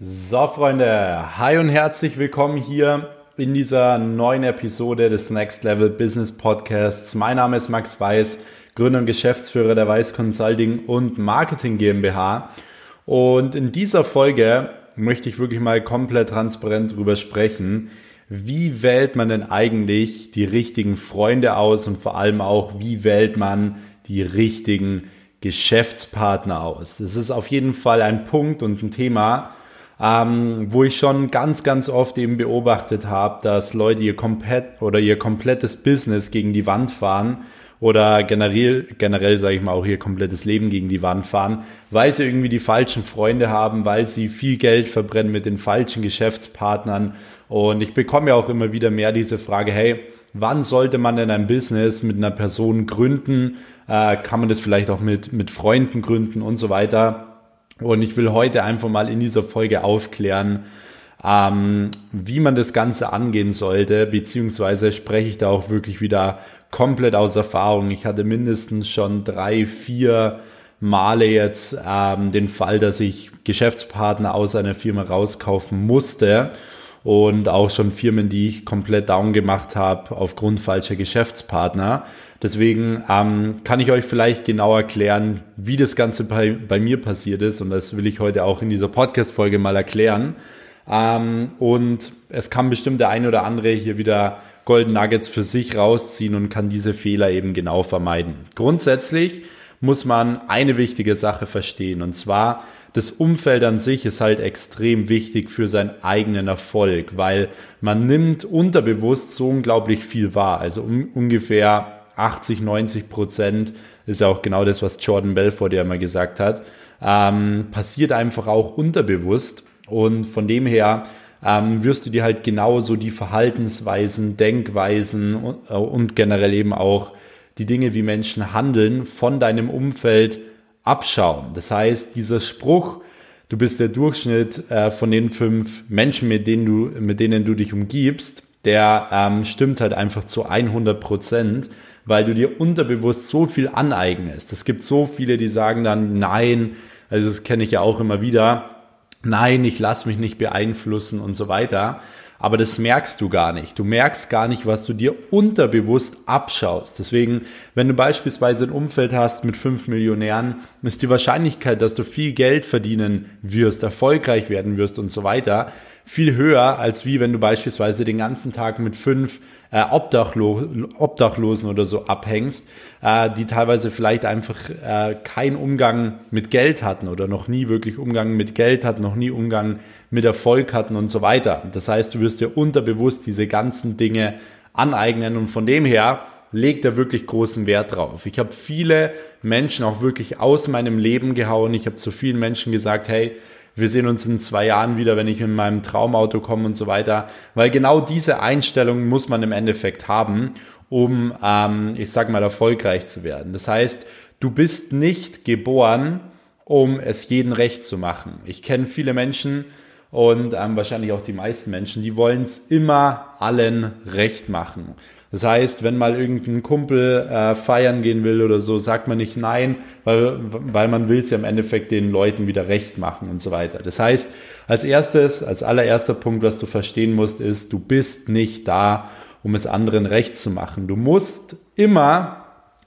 So, Freunde, hi und herzlich willkommen hier in dieser neuen Episode des Next Level Business Podcasts. Mein Name ist Max Weiß, Gründer und Geschäftsführer der Weiß Consulting und Marketing GmbH. Und in dieser Folge möchte ich wirklich mal komplett transparent drüber sprechen, wie wählt man denn eigentlich die richtigen Freunde aus und vor allem auch, wie wählt man die richtigen Geschäftspartner aus. Das ist auf jeden Fall ein Punkt und ein Thema, ähm, wo ich schon ganz, ganz oft eben beobachtet habe, dass Leute ihr komplett oder ihr komplettes Business gegen die Wand fahren oder generell, generell sage ich mal auch ihr komplettes Leben gegen die Wand fahren, weil sie irgendwie die falschen Freunde haben, weil sie viel Geld verbrennen mit den falschen Geschäftspartnern. Und ich bekomme ja auch immer wieder mehr diese Frage, hey, wann sollte man denn ein Business mit einer Person gründen? Äh, kann man das vielleicht auch mit, mit Freunden gründen und so weiter? Und ich will heute einfach mal in dieser Folge aufklären, ähm, wie man das Ganze angehen sollte, beziehungsweise spreche ich da auch wirklich wieder komplett aus Erfahrung. Ich hatte mindestens schon drei, vier Male jetzt ähm, den Fall, dass ich Geschäftspartner aus einer Firma rauskaufen musste und auch schon Firmen, die ich komplett down gemacht habe aufgrund falscher Geschäftspartner. Deswegen ähm, kann ich euch vielleicht genau erklären, wie das Ganze bei, bei mir passiert ist und das will ich heute auch in dieser Podcast-Folge mal erklären. Ähm, und es kann bestimmt der ein oder andere hier wieder Golden Nuggets für sich rausziehen und kann diese Fehler eben genau vermeiden. Grundsätzlich muss man eine wichtige Sache verstehen und zwar, das Umfeld an sich ist halt extrem wichtig für seinen eigenen Erfolg, weil man nimmt unterbewusst so unglaublich viel wahr. Also um, ungefähr 80, 90 Prozent ist ja auch genau das, was Jordan Belfort ja immer gesagt hat, ähm, passiert einfach auch unterbewusst. Und von dem her ähm, wirst du dir halt genauso die Verhaltensweisen, Denkweisen und, äh, und generell eben auch die Dinge, wie Menschen handeln, von deinem Umfeld abschauen. Das heißt, dieser Spruch, du bist der Durchschnitt äh, von den fünf Menschen, mit denen du, mit denen du dich umgibst, der ähm, stimmt halt einfach zu 100 Prozent, weil du dir unterbewusst so viel aneignest. Es gibt so viele, die sagen dann, nein, also das kenne ich ja auch immer wieder, nein, ich lasse mich nicht beeinflussen und so weiter. Aber das merkst du gar nicht. Du merkst gar nicht, was du dir unterbewusst abschaust. Deswegen, wenn du beispielsweise ein Umfeld hast mit fünf Millionären, ist die Wahrscheinlichkeit, dass du viel Geld verdienen wirst, erfolgreich werden wirst und so weiter, viel höher, als wie wenn du beispielsweise den ganzen Tag mit fünf äh, Obdachlo Obdachlosen oder so abhängst, äh, die teilweise vielleicht einfach äh, keinen Umgang mit Geld hatten oder noch nie wirklich Umgang mit Geld hatten, noch nie Umgang mit Erfolg hatten und so weiter. Das heißt, du wirst dir unterbewusst diese ganzen Dinge aneignen und von dem her legt er wirklich großen Wert drauf. Ich habe viele Menschen auch wirklich aus meinem Leben gehauen. Ich habe zu vielen Menschen gesagt, hey, wir sehen uns in zwei Jahren wieder, wenn ich in meinem Traumauto komme und so weiter. Weil genau diese Einstellung muss man im Endeffekt haben, um, ähm, ich sag mal, erfolgreich zu werden. Das heißt, du bist nicht geboren, um es jeden recht zu machen. Ich kenne viele Menschen und ähm, wahrscheinlich auch die meisten Menschen, die wollen es immer allen recht machen. Das heißt, wenn mal irgendein Kumpel äh, feiern gehen will oder so, sagt man nicht nein, weil, weil man will es ja im Endeffekt den Leuten wieder recht machen und so weiter. Das heißt, als erstes, als allererster Punkt, was du verstehen musst, ist, du bist nicht da, um es anderen recht zu machen. Du musst immer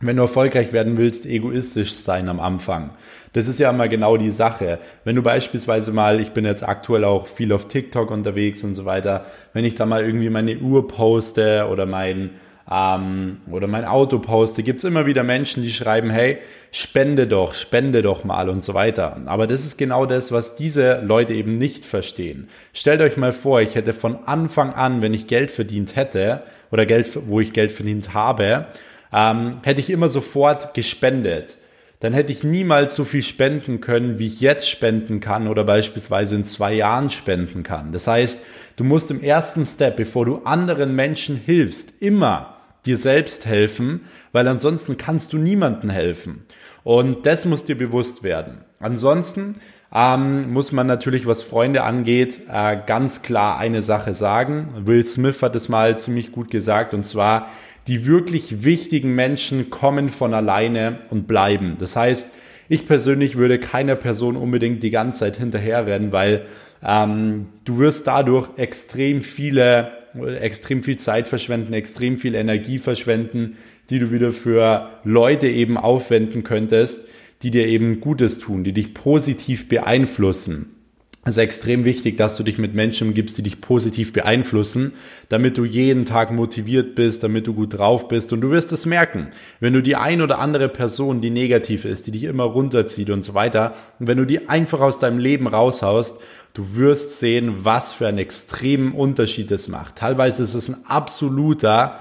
wenn du erfolgreich werden willst, egoistisch sein am Anfang. Das ist ja immer genau die Sache. Wenn du beispielsweise mal, ich bin jetzt aktuell auch viel auf TikTok unterwegs und so weiter, wenn ich da mal irgendwie meine Uhr poste oder mein, ähm, oder mein Auto poste, gibt's immer wieder Menschen, die schreiben, hey, spende doch, spende doch mal und so weiter. Aber das ist genau das, was diese Leute eben nicht verstehen. Stellt euch mal vor, ich hätte von Anfang an, wenn ich Geld verdient hätte, oder Geld, wo ich Geld verdient habe, ähm, hätte ich immer sofort gespendet. Dann hätte ich niemals so viel spenden können, wie ich jetzt spenden kann oder beispielsweise in zwei Jahren spenden kann. Das heißt, du musst im ersten Step, bevor du anderen Menschen hilfst, immer dir selbst helfen, weil ansonsten kannst du niemandem helfen. Und das muss dir bewusst werden. Ansonsten ähm, muss man natürlich, was Freunde angeht, äh, ganz klar eine Sache sagen. Will Smith hat es mal ziemlich gut gesagt, und zwar, die wirklich wichtigen Menschen kommen von alleine und bleiben. Das heißt, Ich persönlich würde keiner Person unbedingt die ganze Zeit hinterherrennen, weil ähm, du wirst dadurch extrem viele, extrem viel Zeit verschwenden, extrem viel Energie verschwenden, die du wieder für Leute eben aufwenden könntest, die dir eben Gutes tun, die dich positiv beeinflussen. Es ist extrem wichtig, dass du dich mit Menschen umgibst, die dich positiv beeinflussen, damit du jeden Tag motiviert bist, damit du gut drauf bist. Und du wirst es merken, wenn du die ein oder andere Person, die negativ ist, die dich immer runterzieht und so weiter, wenn du die einfach aus deinem Leben raushaust, du wirst sehen, was für einen extremen Unterschied es macht. Teilweise ist es ein absoluter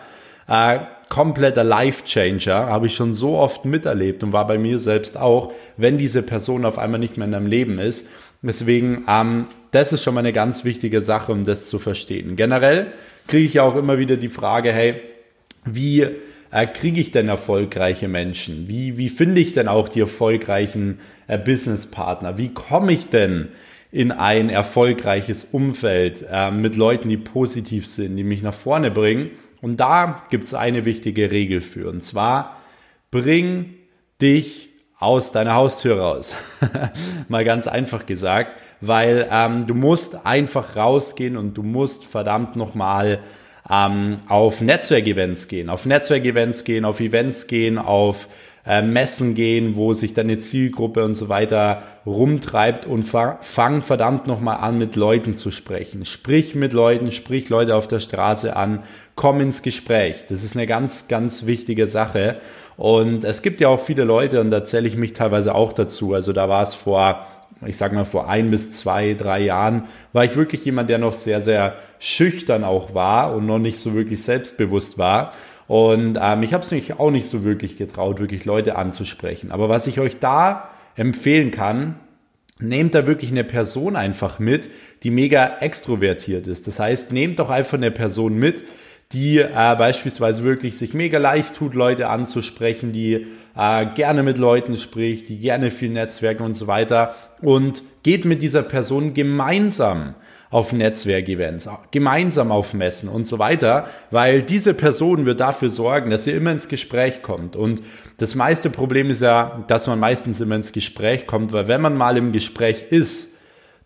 äh, kompletter Life-Changer, habe ich schon so oft miterlebt und war bei mir selbst auch, wenn diese Person auf einmal nicht mehr in deinem Leben ist. Deswegen, ähm, das ist schon mal eine ganz wichtige Sache, um das zu verstehen. Generell kriege ich ja auch immer wieder die Frage, hey, wie äh, kriege ich denn erfolgreiche Menschen? Wie, wie finde ich denn auch die erfolgreichen äh, Businesspartner? Wie komme ich denn in ein erfolgreiches Umfeld äh, mit Leuten, die positiv sind, die mich nach vorne bringen? Und da gibt es eine wichtige Regel für. Und zwar, bring dich aus deiner Haustür raus. Mal ganz einfach gesagt, weil ähm, du musst einfach rausgehen und du musst verdammt nochmal ähm, auf Netzwerkevents gehen, auf Netzwerkevents gehen, auf Events gehen, auf äh, Messen gehen, wo sich deine Zielgruppe und so weiter rumtreibt und fang verdammt nochmal an, mit Leuten zu sprechen. Sprich mit Leuten, sprich Leute auf der Straße an, komm ins Gespräch. Das ist eine ganz, ganz wichtige Sache. Und es gibt ja auch viele Leute, und da zähle ich mich teilweise auch dazu. Also da war es vor, ich sag mal, vor ein bis zwei, drei Jahren, war ich wirklich jemand, der noch sehr, sehr schüchtern auch war und noch nicht so wirklich selbstbewusst war. Und ähm, ich habe es mich auch nicht so wirklich getraut, wirklich Leute anzusprechen. Aber was ich euch da empfehlen kann, nehmt da wirklich eine Person einfach mit, die mega extrovertiert ist. Das heißt, nehmt doch einfach eine Person mit, die äh, beispielsweise wirklich sich mega leicht tut, Leute anzusprechen, die äh, gerne mit Leuten spricht, die gerne viel Netzwerken und so weiter und geht mit dieser Person gemeinsam auf Netzwerkevents, gemeinsam auf Messen und so weiter, weil diese Person wird dafür sorgen, dass ihr immer ins Gespräch kommt. Und das meiste Problem ist ja, dass man meistens immer ins Gespräch kommt, weil wenn man mal im Gespräch ist,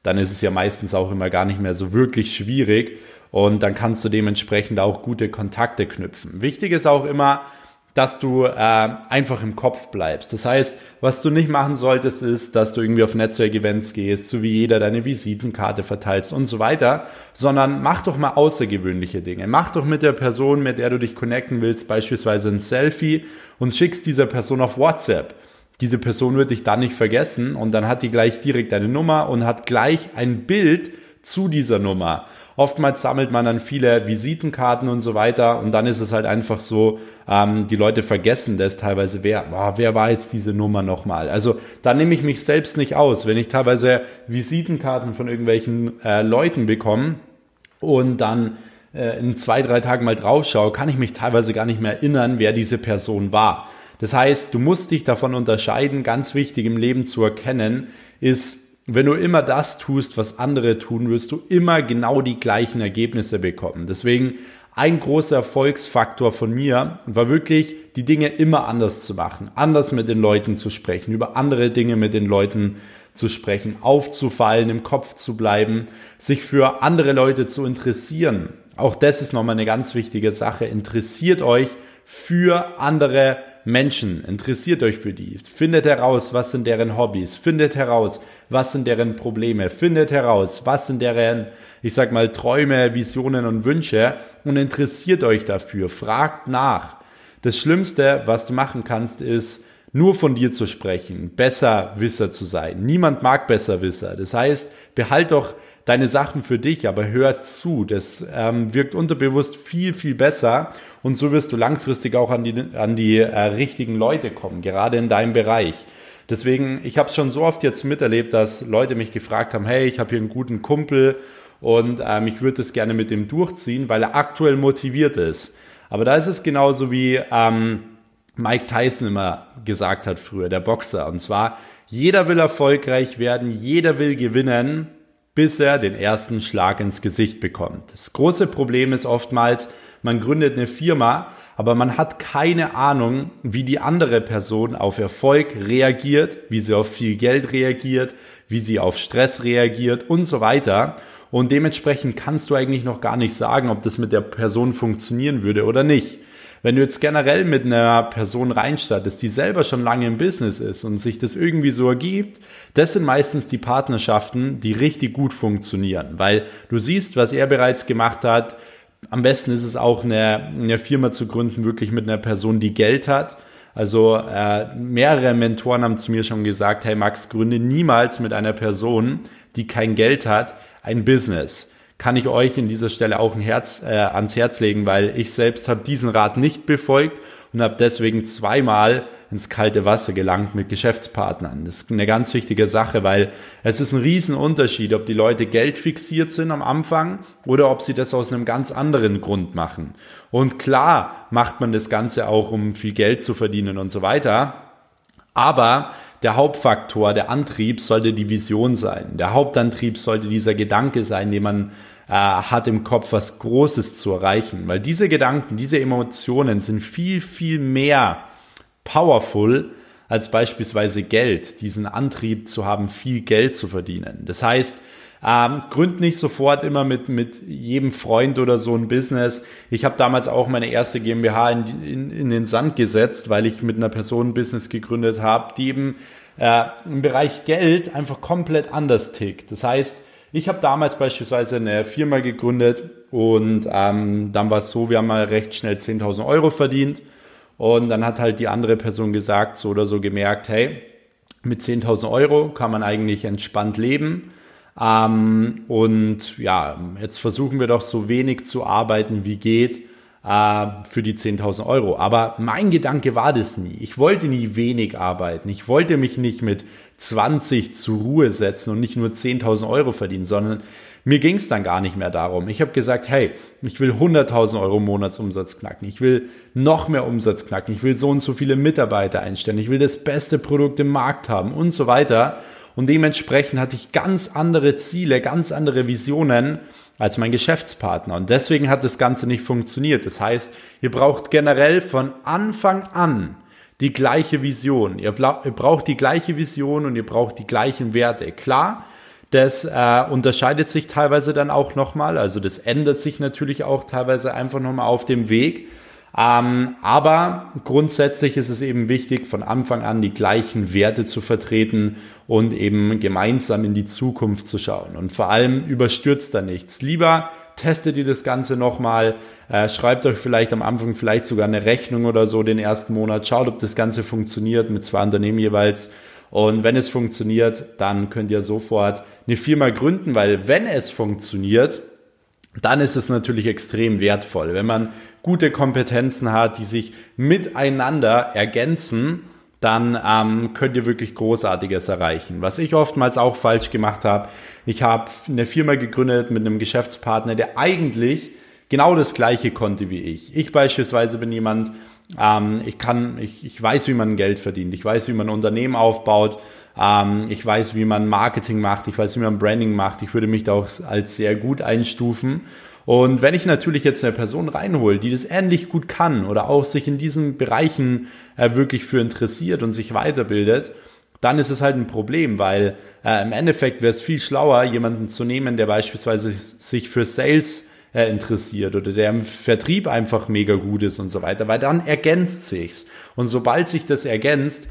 dann ist es ja meistens auch immer gar nicht mehr so wirklich schwierig und dann kannst du dementsprechend auch gute Kontakte knüpfen. Wichtig ist auch immer, dass du äh, einfach im Kopf bleibst. Das heißt, was du nicht machen solltest, ist, dass du irgendwie auf Netzwerkevents gehst, so wie jeder deine Visitenkarte verteilst und so weiter, sondern mach doch mal außergewöhnliche Dinge. Mach doch mit der Person, mit der du dich connecten willst, beispielsweise ein Selfie und schickst dieser Person auf WhatsApp. Diese Person wird dich dann nicht vergessen und dann hat die gleich direkt deine Nummer und hat gleich ein Bild zu dieser Nummer. Oftmals sammelt man dann viele Visitenkarten und so weiter und dann ist es halt einfach so, ähm, die Leute vergessen das teilweise, wer, oh, wer war jetzt diese Nummer nochmal? Also da nehme ich mich selbst nicht aus. Wenn ich teilweise Visitenkarten von irgendwelchen äh, Leuten bekomme und dann äh, in zwei, drei Tagen mal drauf schaue, kann ich mich teilweise gar nicht mehr erinnern, wer diese Person war. Das heißt, du musst dich davon unterscheiden. Ganz wichtig im Leben zu erkennen ist, wenn du immer das tust, was andere tun, wirst du immer genau die gleichen Ergebnisse bekommen. Deswegen ein großer Erfolgsfaktor von mir war wirklich, die Dinge immer anders zu machen, anders mit den Leuten zu sprechen, über andere Dinge mit den Leuten zu sprechen, aufzufallen, im Kopf zu bleiben, sich für andere Leute zu interessieren. Auch das ist nochmal eine ganz wichtige Sache. Interessiert euch für andere Menschen, interessiert euch für die, findet heraus, was sind deren Hobbys, findet heraus, was sind deren Probleme, findet heraus, was sind deren, ich sag mal, Träume, Visionen und Wünsche und interessiert euch dafür, fragt nach. Das Schlimmste, was du machen kannst, ist, nur von dir zu sprechen, Besserwisser zu sein. Niemand mag Besserwisser. Das heißt, behalt doch deine Sachen für dich, aber hör zu. Das ähm, wirkt unterbewusst viel, viel besser und so wirst du langfristig auch an die, an die äh, richtigen Leute kommen, gerade in deinem Bereich. Deswegen, ich habe es schon so oft jetzt miterlebt, dass Leute mich gefragt haben, hey, ich habe hier einen guten Kumpel und ähm, ich würde das gerne mit dem durchziehen, weil er aktuell motiviert ist. Aber da ist es genauso wie ähm, Mike Tyson immer gesagt hat früher, der Boxer. Und zwar, jeder will erfolgreich werden, jeder will gewinnen, bis er den ersten Schlag ins Gesicht bekommt. Das große Problem ist oftmals, man gründet eine Firma, aber man hat keine Ahnung, wie die andere Person auf Erfolg reagiert, wie sie auf viel Geld reagiert, wie sie auf Stress reagiert und so weiter. Und dementsprechend kannst du eigentlich noch gar nicht sagen, ob das mit der Person funktionieren würde oder nicht. Wenn du jetzt generell mit einer Person reinstattest, die selber schon lange im Business ist und sich das irgendwie so ergibt, das sind meistens die Partnerschaften, die richtig gut funktionieren, weil du siehst, was er bereits gemacht hat. Am besten ist es auch, eine, eine Firma zu gründen, wirklich mit einer Person, die Geld hat. Also äh, mehrere Mentoren haben zu mir schon gesagt, hey Max, gründe niemals mit einer Person, die kein Geld hat, ein Business kann ich euch in dieser Stelle auch ein Herz äh, ans Herz legen, weil ich selbst habe diesen Rat nicht befolgt und habe deswegen zweimal ins kalte Wasser gelangt mit Geschäftspartnern. Das ist eine ganz wichtige Sache, weil es ist ein Riesenunterschied, ob die Leute Geld fixiert sind am Anfang oder ob sie das aus einem ganz anderen Grund machen. Und klar macht man das Ganze auch, um viel Geld zu verdienen und so weiter. Aber der Hauptfaktor, der Antrieb sollte die Vision sein. Der Hauptantrieb sollte dieser Gedanke sein, den man äh, hat im Kopf, was Großes zu erreichen. Weil diese Gedanken, diese Emotionen sind viel, viel mehr powerful als beispielsweise Geld, diesen Antrieb zu haben, viel Geld zu verdienen. Das heißt, ähm, gründ nicht sofort immer mit, mit jedem Freund oder so ein Business. Ich habe damals auch meine erste GmbH in, in, in den Sand gesetzt, weil ich mit einer Person ein Business gegründet habe, die eben äh, im Bereich Geld einfach komplett anders tickt. Das heißt, ich habe damals beispielsweise eine Firma gegründet und ähm, dann war es so, wir haben mal recht schnell 10.000 Euro verdient und dann hat halt die andere Person gesagt, so oder so gemerkt, hey, mit 10.000 Euro kann man eigentlich entspannt leben. Ähm, und ja, jetzt versuchen wir doch so wenig zu arbeiten, wie geht äh, für die 10.000 Euro. Aber mein Gedanke war das nie. Ich wollte nie wenig arbeiten. Ich wollte mich nicht mit 20 zur Ruhe setzen und nicht nur 10.000 Euro verdienen, sondern mir ging es dann gar nicht mehr darum. Ich habe gesagt, hey, ich will 100.000 Euro Monatsumsatz knacken. Ich will noch mehr Umsatz knacken. Ich will so und so viele Mitarbeiter einstellen. Ich will das beste Produkt im Markt haben und so weiter. Und dementsprechend hatte ich ganz andere Ziele, ganz andere Visionen als mein Geschäftspartner. Und deswegen hat das Ganze nicht funktioniert. Das heißt, ihr braucht generell von Anfang an die gleiche Vision. Ihr, braucht die gleiche Vision und ihr braucht die gleichen Werte. Klar, das äh, unterscheidet sich teilweise dann auch nochmal. Also das ändert sich natürlich auch teilweise einfach nochmal auf dem Weg. Ähm, aber grundsätzlich ist es eben wichtig, von Anfang an die gleichen Werte zu vertreten und eben gemeinsam in die Zukunft zu schauen. Und vor allem überstürzt da nichts. Lieber testet ihr das Ganze nochmal, äh, schreibt euch vielleicht am Anfang vielleicht sogar eine Rechnung oder so den ersten Monat, schaut, ob das Ganze funktioniert mit zwei Unternehmen jeweils. Und wenn es funktioniert, dann könnt ihr sofort eine Firma gründen, weil wenn es funktioniert, dann ist es natürlich extrem wertvoll, wenn man gute Kompetenzen hat, die sich miteinander ergänzen, dann ähm, könnt ihr wirklich Großartiges erreichen. Was ich oftmals auch falsch gemacht habe, ich habe eine Firma gegründet mit einem Geschäftspartner, der eigentlich genau das Gleiche konnte wie ich. Ich beispielsweise bin jemand, ähm, ich kann, ich, ich weiß, wie man Geld verdient, ich weiß, wie man ein Unternehmen aufbaut, ähm, ich weiß, wie man Marketing macht, ich weiß, wie man Branding macht. Ich würde mich da auch als sehr gut einstufen. Und wenn ich natürlich jetzt eine Person reinhole, die das ähnlich gut kann oder auch sich in diesen Bereichen äh, wirklich für interessiert und sich weiterbildet, dann ist es halt ein Problem, weil äh, im Endeffekt wäre es viel schlauer, jemanden zu nehmen, der beispielsweise sich für Sales äh, interessiert oder der im Vertrieb einfach mega gut ist und so weiter, weil dann ergänzt sich's. Und sobald sich das ergänzt,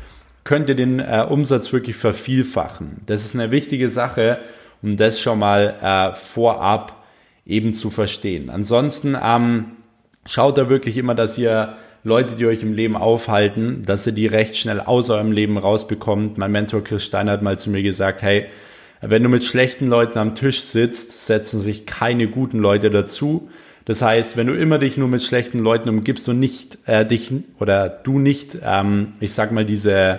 könnt ihr den äh, Umsatz wirklich vervielfachen. Das ist eine wichtige Sache, um das schon mal äh, vorab eben zu verstehen. Ansonsten ähm, schaut da wirklich immer, dass ihr Leute, die euch im Leben aufhalten, dass ihr die recht schnell aus eurem Leben rausbekommt. Mein Mentor Chris Steiner hat mal zu mir gesagt, hey, wenn du mit schlechten Leuten am Tisch sitzt, setzen sich keine guten Leute dazu. Das heißt, wenn du immer dich nur mit schlechten Leuten umgibst und nicht äh, dich oder du nicht, ähm, ich sag mal, diese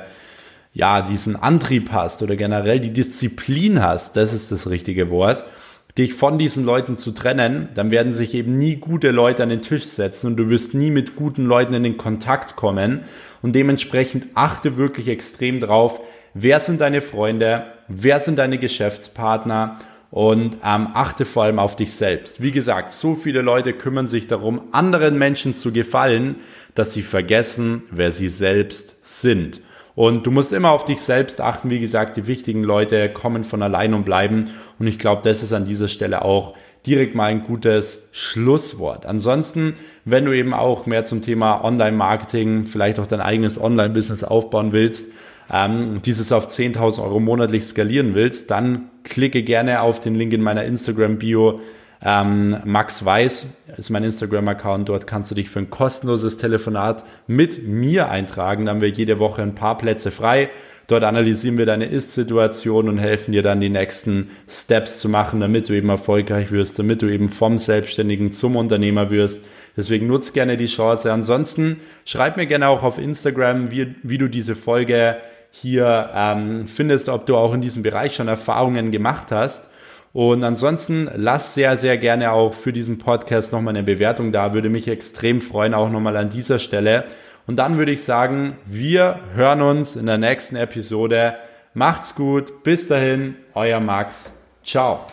ja, diesen Antrieb hast oder generell die Disziplin hast, das ist das richtige Wort, dich von diesen Leuten zu trennen, dann werden sich eben nie gute Leute an den Tisch setzen und du wirst nie mit guten Leuten in den Kontakt kommen. Und dementsprechend achte wirklich extrem drauf, wer sind deine Freunde, wer sind deine Geschäftspartner und ähm, achte vor allem auf dich selbst. Wie gesagt, so viele Leute kümmern sich darum, anderen Menschen zu gefallen, dass sie vergessen, wer sie selbst sind. Und du musst immer auf dich selbst achten. Wie gesagt, die wichtigen Leute kommen von allein und bleiben. Und ich glaube, das ist an dieser Stelle auch direkt mal ein gutes Schlusswort. Ansonsten, wenn du eben auch mehr zum Thema Online-Marketing, vielleicht auch dein eigenes Online-Business aufbauen willst, ähm, dieses auf 10.000 Euro monatlich skalieren willst, dann klicke gerne auf den Link in meiner Instagram-Bio. Ähm, Max Weiß ist mein Instagram-Account. Dort kannst du dich für ein kostenloses Telefonat mit mir eintragen. Da haben wir jede Woche ein paar Plätze frei. Dort analysieren wir deine Ist-Situation und helfen dir dann die nächsten Steps zu machen, damit du eben erfolgreich wirst, damit du eben vom Selbstständigen zum Unternehmer wirst. Deswegen nutzt gerne die Chance. Ansonsten schreib mir gerne auch auf Instagram, wie, wie du diese Folge hier ähm, findest, ob du auch in diesem Bereich schon Erfahrungen gemacht hast. Und ansonsten lass sehr, sehr gerne auch für diesen Podcast nochmal eine Bewertung da. Würde mich extrem freuen, auch nochmal an dieser Stelle. Und dann würde ich sagen, wir hören uns in der nächsten Episode. Macht's gut. Bis dahin, euer Max. Ciao.